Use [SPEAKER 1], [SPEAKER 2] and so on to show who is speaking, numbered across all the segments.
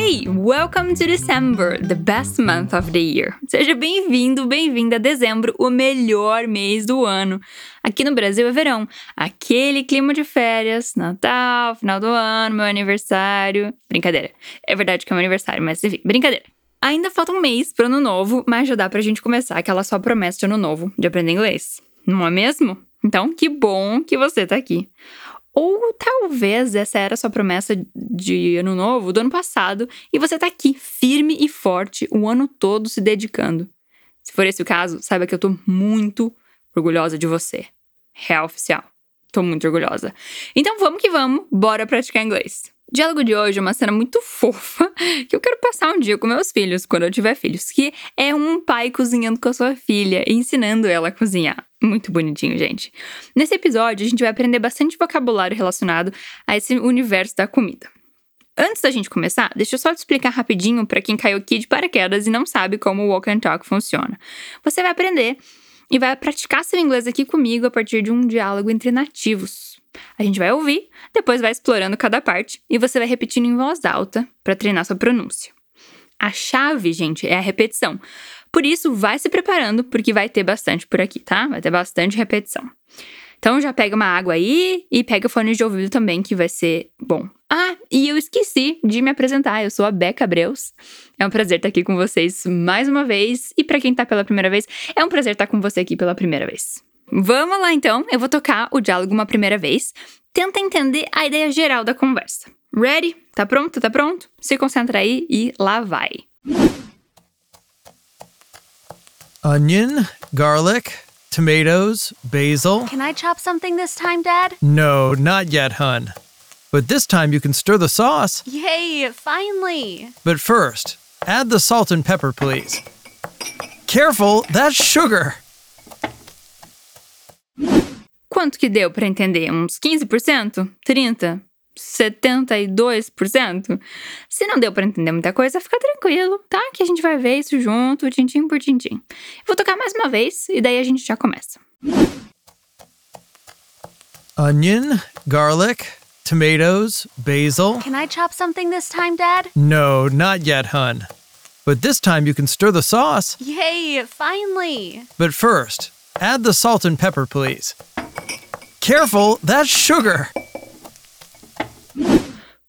[SPEAKER 1] Hey, welcome to December, the best month of the year. Seja bem-vindo, bem-vinda a dezembro, o melhor mês do ano. Aqui no Brasil é verão, aquele clima de férias, Natal, final do ano, meu aniversário. Brincadeira. É verdade que é meu aniversário, mas enfim, brincadeira. Ainda falta um mês pro ano novo, mas já dá pra gente começar aquela sua promessa de ano novo, de aprender inglês. Não é mesmo? Então, que bom que você tá aqui. Ou talvez essa era sua promessa de ano novo do ano passado e você tá aqui, firme e forte, o ano todo se dedicando. Se for esse o caso, saiba que eu tô muito orgulhosa de você. Real oficial. Tô muito orgulhosa. Então vamos que vamos, bora praticar inglês. Diálogo de hoje é uma cena muito fofa que eu quero passar um dia com meus filhos, quando eu tiver filhos, que é um pai cozinhando com a sua filha, ensinando ela a cozinhar. Muito bonitinho, gente. Nesse episódio, a gente vai aprender bastante vocabulário relacionado a esse universo da comida. Antes da gente começar, deixa eu só te explicar rapidinho para quem caiu aqui de paraquedas e não sabe como o Walk and Talk funciona. Você vai aprender e vai praticar seu inglês aqui comigo a partir de um diálogo entre nativos. A gente vai ouvir, depois vai explorando cada parte e você vai repetindo em voz alta para treinar sua pronúncia. A chave, gente, é a repetição. Por isso, vai se preparando, porque vai ter bastante por aqui, tá? Vai ter bastante repetição. Então já pega uma água aí e pega fone de ouvido também, que vai ser bom. Ah, e eu esqueci de me apresentar. Eu sou a Beca Breus. É um prazer estar aqui com vocês mais uma vez. E para quem tá pela primeira vez, é um prazer estar com você aqui pela primeira vez. Vamos lá então, eu vou tocar o diálogo uma primeira vez. Tenta entender a ideia geral da conversa. Ready? Tá pronto? Tá pronto? Se concentra aí e lá vai.
[SPEAKER 2] Onion, garlic, tomatoes, basil.
[SPEAKER 3] Can I chop something this time, Dad?
[SPEAKER 2] No, not yet, hun. But this time you can stir the sauce.
[SPEAKER 3] Yay, finally!
[SPEAKER 2] But first, add the salt and pepper, please. Careful, that's sugar.
[SPEAKER 1] Quanto que deu para entender? Uns 15%? 30%? 72%? Se não deu para entender muita coisa, fica tranquilo, tá? Que a gente vai ver isso junto, tintim por tintim. Vou tocar mais uma vez e daí a gente já começa.
[SPEAKER 2] Onion, garlic, tomatoes, basil.
[SPEAKER 3] Can I chop something this time, Dad?
[SPEAKER 2] No, not yet, hun. But this time you can stir the sauce.
[SPEAKER 3] Yay, finally!
[SPEAKER 2] But first, add the salt and pepper, please. Careful, that's sugar.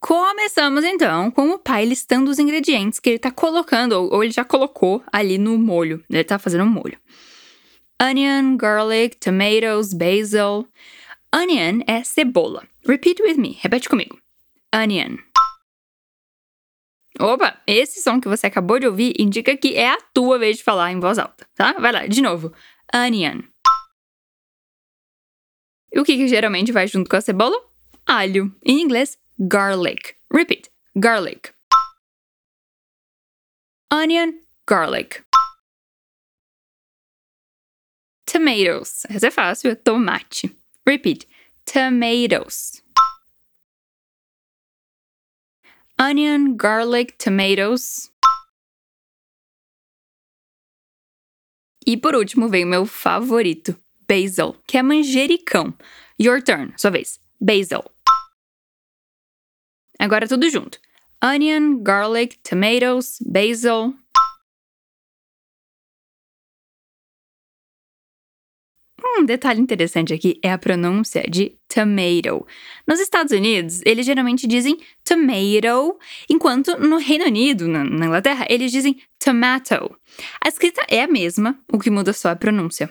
[SPEAKER 1] Começamos então com o pai listando os ingredientes que ele tá colocando, ou, ele já colocou ali no molho. Ele tá fazendo um molho. Onion, garlic, tomatoes, basil. Onion é cebola. Repeat with me. Repete comigo. Onion. Opa, esse som que você acabou de ouvir indica que é a tua vez de falar em voz alta, tá? Vai lá, de novo. Onion. E o que, que geralmente vai junto com a cebola? Alho. Em inglês, garlic. Repeat. Garlic. Onion, garlic. Tomatoes. Essa é fácil, tomate. Repeat. Tomatoes. Onion, garlic, tomatoes. E por último vem o meu favorito, basil, que é manjericão. Your turn, sua vez. Basil. Agora tudo junto. Onion, garlic, tomatoes, basil. Um detalhe interessante aqui é a pronúncia de tomato. Nos Estados Unidos, eles geralmente dizem tomato, enquanto no Reino Unido, na, Inglaterra, eles dizem tomato. A escrita é a mesma, o que muda só a pronúncia.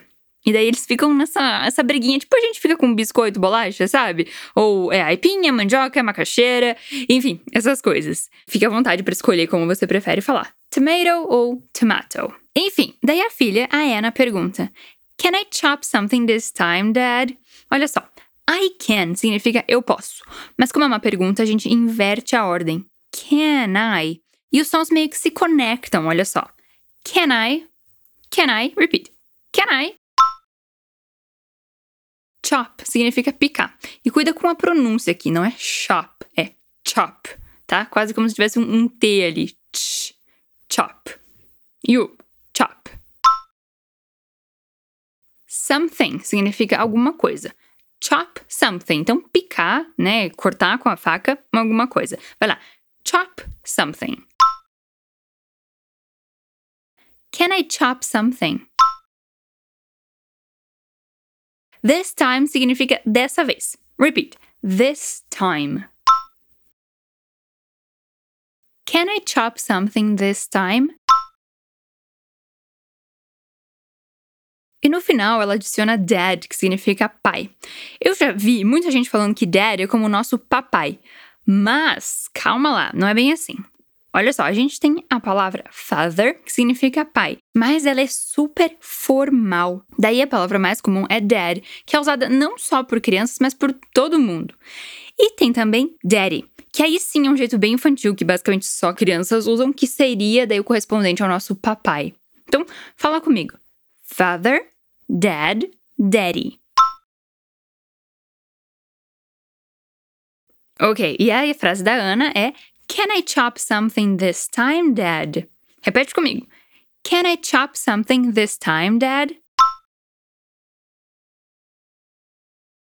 [SPEAKER 1] E daí eles ficam nessa essa briguinha, tipo a gente fica com biscoito, bolacha, sabe? Ou é aipinha, mandioca, macaxeira, enfim, essas coisas. Fique à vontade para escolher como você prefere falar. Tomato ou tomato. Enfim, daí a filha, a Anna, pergunta: Can I chop something this time, Dad? Olha só, I can significa eu posso. Mas como é uma pergunta, a gente inverte a ordem. Can I? E os sons meio que se conectam, olha só. Can I? Can I? Repeat. Can I? chop significa picar. E cuida com a pronúncia aqui, não é chop, é chop, tá? Quase como se tivesse um, um T ali. Ch, chop. You, chop. Something significa alguma coisa. Chop something. Então, picar, né? Cortar com a faca alguma coisa. Vai lá. Chop something. Can I chop something? This time significa dessa vez. Repeat. This time. Can I chop something this time? E no final ela adiciona dad, que significa pai. Eu já vi muita gente falando que dad é como o nosso papai. Mas, calma lá, não é bem assim. Olha só, a gente tem a palavra father, que significa pai, mas ela é super formal. Daí a palavra mais comum é dad, que é usada não só por crianças, mas por todo mundo. E tem também daddy, que aí sim é um jeito bem infantil, que basicamente só crianças usam, que seria daí o correspondente ao nosso papai. Então, fala comigo. Father, dad, daddy. Ok, e a frase da Ana é Can I chop something this time, Dad? Repete comigo. Can I chop something this time, Dad?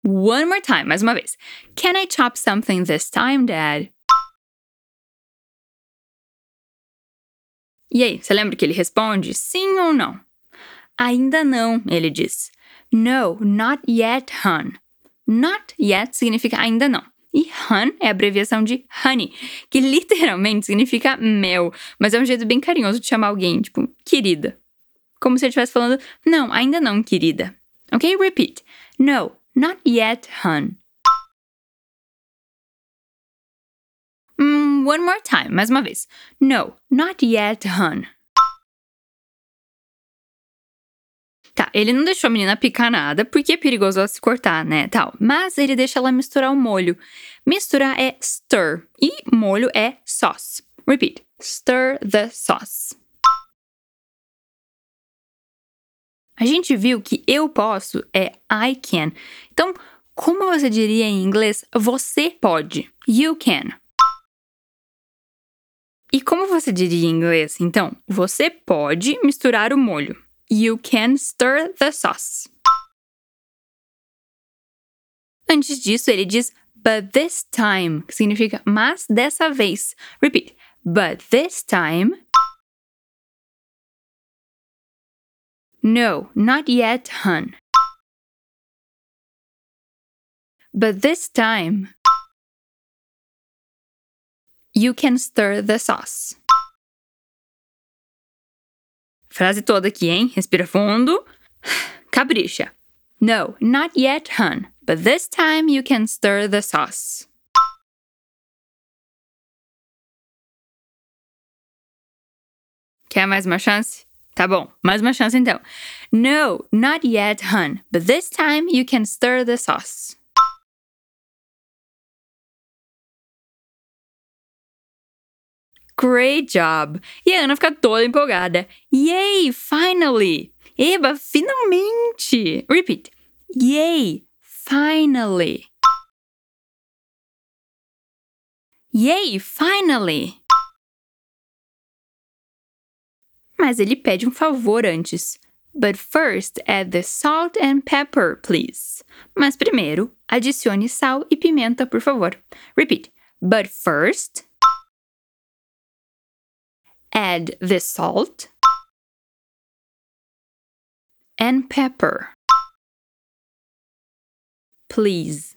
[SPEAKER 1] One more time, mais uma vez. Can I chop something this time, Dad? E aí, você lembra que ele responde sim ou não? Ainda não, ele diz. No, not yet, hon. Not yet significa ainda não. E hun é abreviação de honey, que literalmente significa mel, mas é um jeito bem carinhoso de chamar alguém, tipo, querida. Como se ele estivesse falando, não, ainda não, querida. Ok? Repeat. No, not yet, hun. Mm, one more time, mais uma vez. No, not yet, hun. Ele não deixou a menina picar nada, porque é perigoso ela se cortar, né, tal. Mas ele deixa ela misturar o molho. Misturar é stir e molho é sauce. Repeat. Stir the sauce. A gente viu que eu posso é I can. Então, como você diria em inglês você pode? You can. E como você diria em inglês? Então, você pode misturar o molho. You can stir the sauce. Antes disso, ele diz but this time, que significa mas dessa vez. Repeat. But this time. No, not yet, hun. But this time. You can stir the sauce. Frase toda aqui, hein? Respira fundo. Capricha. No, not yet, hun. But this time you can stir the sauce. Quer mais uma chance? Tá bom, mais uma chance então. No, not yet, hun. But this time you can stir the sauce. Great job! E a Ana fica toda empolgada. Yay, finally! Eba, finalmente! Repeat. Yay, finally! Yay, finally! Mas ele pede um favor antes. But first add the salt and pepper, please. Mas primeiro, adicione sal e pimenta, por favor. Repeat. But first add the salt and pepper. Please.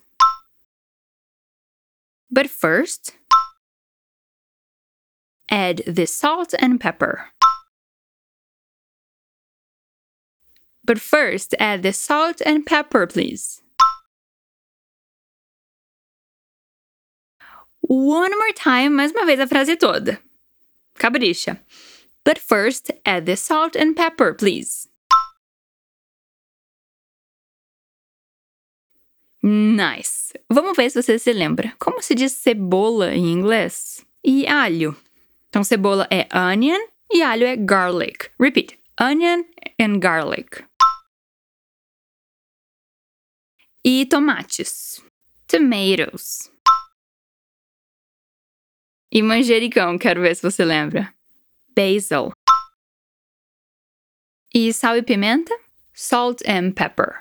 [SPEAKER 1] But first, add the salt and pepper. But first, add the salt and pepper, please. One more time, mais uma vez a frase toda. Capricha. But first, add the salt and pepper, please. Nice. Vamos ver se você se lembra. Como se diz cebola em inglês? E alho. Então, cebola é onion e alho é garlic. Repeat. Onion and garlic. E tomates. Tomatoes. E manjericão, quero ver se você lembra. Basil. E sal e pimenta? Salt and pepper.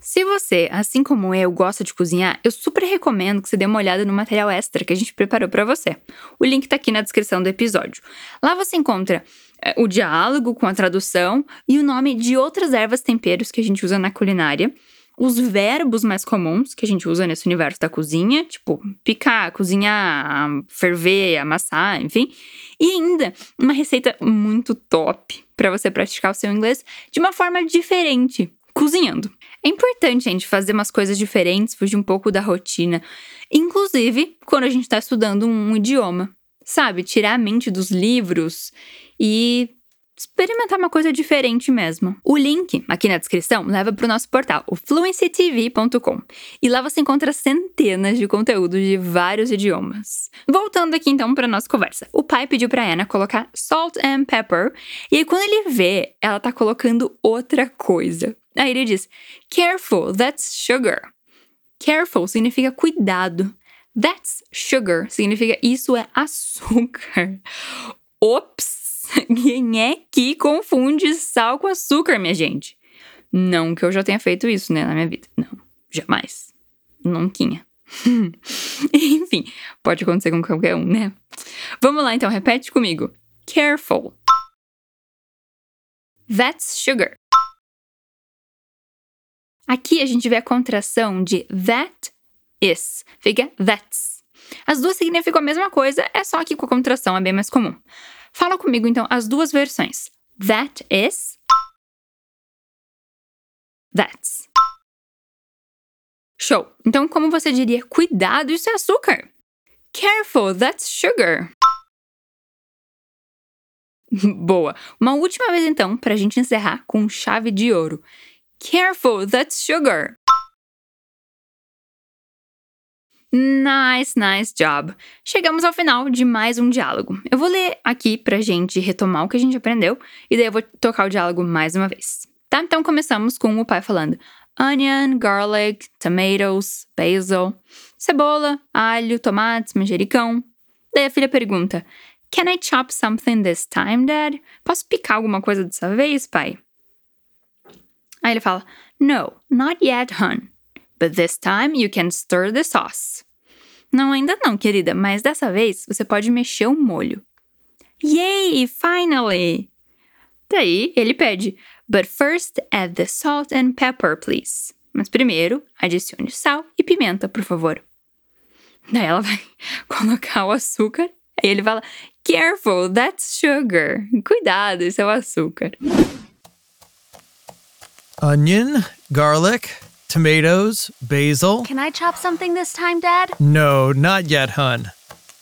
[SPEAKER 1] Se você, assim como eu, gosta de cozinhar, eu super recomendo que você dê uma olhada no material extra que a gente preparou para você. O link tá aqui na descrição do episódio. Lá você encontra é, o diálogo com a tradução e o nome de outras ervas temperos que a gente usa na culinária, os verbos mais comuns que a gente usa nesse universo da cozinha, tipo picar, cozinhar, ferver, amassar, enfim, e ainda uma receita muito top para você praticar o seu inglês de uma forma diferente, cozinhando. É importante, gente, fazer umas coisas diferentes, fugir um pouco da rotina. Inclusive, quando a gente está estudando um idioma. Sabe? Tirar a mente dos livros e experimentar uma coisa diferente mesmo. O link aqui na descrição leva para o nosso portal, o fluencytv.com, e lá você encontra centenas de conteúdos de vários idiomas. Voltando aqui então para nossa conversa. O pai pediu para Anna colocar salt and pepper, e aí quando ele vê, ela tá colocando outra coisa. Aí ele diz: Careful, that's sugar. Careful significa cuidado. That's sugar significa isso é açúcar. Ops! Quem é que confunde sal com açúcar, minha gente? Não que eu já tenha feito isso, né, na minha vida. Não, jamais. Nunca. Enfim, pode acontecer com qualquer um, né? Vamos lá então, repete comigo. Careful. That's sugar. Aqui a gente vê a contração de that is, fica that's. As duas significam a mesma coisa, é só que com a contração é bem mais comum. Fala comigo então as duas versões. That is. That's. Show! Então, como você diria, cuidado, isso é açúcar. Careful, that's sugar. Boa! Uma última vez então, para a gente encerrar com chave de ouro. Careful, that's sugar. Nice, nice job. Chegamos ao final de mais um diálogo. Eu vou ler aqui pra gente retomar o que a gente aprendeu e daí eu vou tocar o diálogo mais uma vez. Tá? Então começamos com o pai falando: onion, garlic, tomatoes, basil, cebola, alho, tomates, manjericão. Daí a filha pergunta: Can I chop something this time, Dad? Posso picar alguma coisa dessa vez, pai? Aí ele fala: No, not yet, hon. But this time you can stir the sauce. Não, ainda não, querida, mas dessa vez você pode mexer o molho. Yay, finally! Daí ele pede: But first add the salt and pepper, please. Mas primeiro, adicione sal e pimenta, por favor. Daí ela vai colocar o açúcar. Aí ele fala: Careful, that's sugar. Cuidado, isso é o açúcar.
[SPEAKER 2] Onion, garlic, tomatoes, basil.
[SPEAKER 3] Can I chop something this time, Dad?
[SPEAKER 2] No, not yet, hun.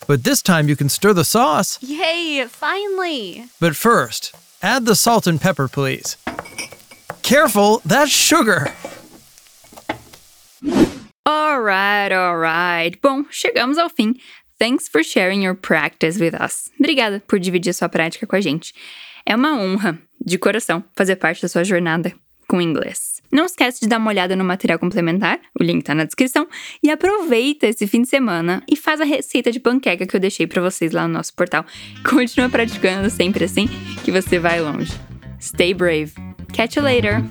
[SPEAKER 2] But this time you can stir the sauce.
[SPEAKER 3] Yay, finally!
[SPEAKER 2] But first, add the salt and pepper, please. Careful, that's sugar.
[SPEAKER 1] Alright, alright. Bom, chegamos ao fim. Thanks for sharing your practice with us. Obrigada por dividir sua prática com a gente. É uma honra, de coração, fazer parte da sua jornada com inglês. Não esquece de dar uma olhada no material complementar, o link tá na descrição, e aproveita esse fim de semana e faz a receita de panqueca que eu deixei para vocês lá no nosso portal. Continua praticando sempre assim que você vai longe. Stay brave. Catch you later.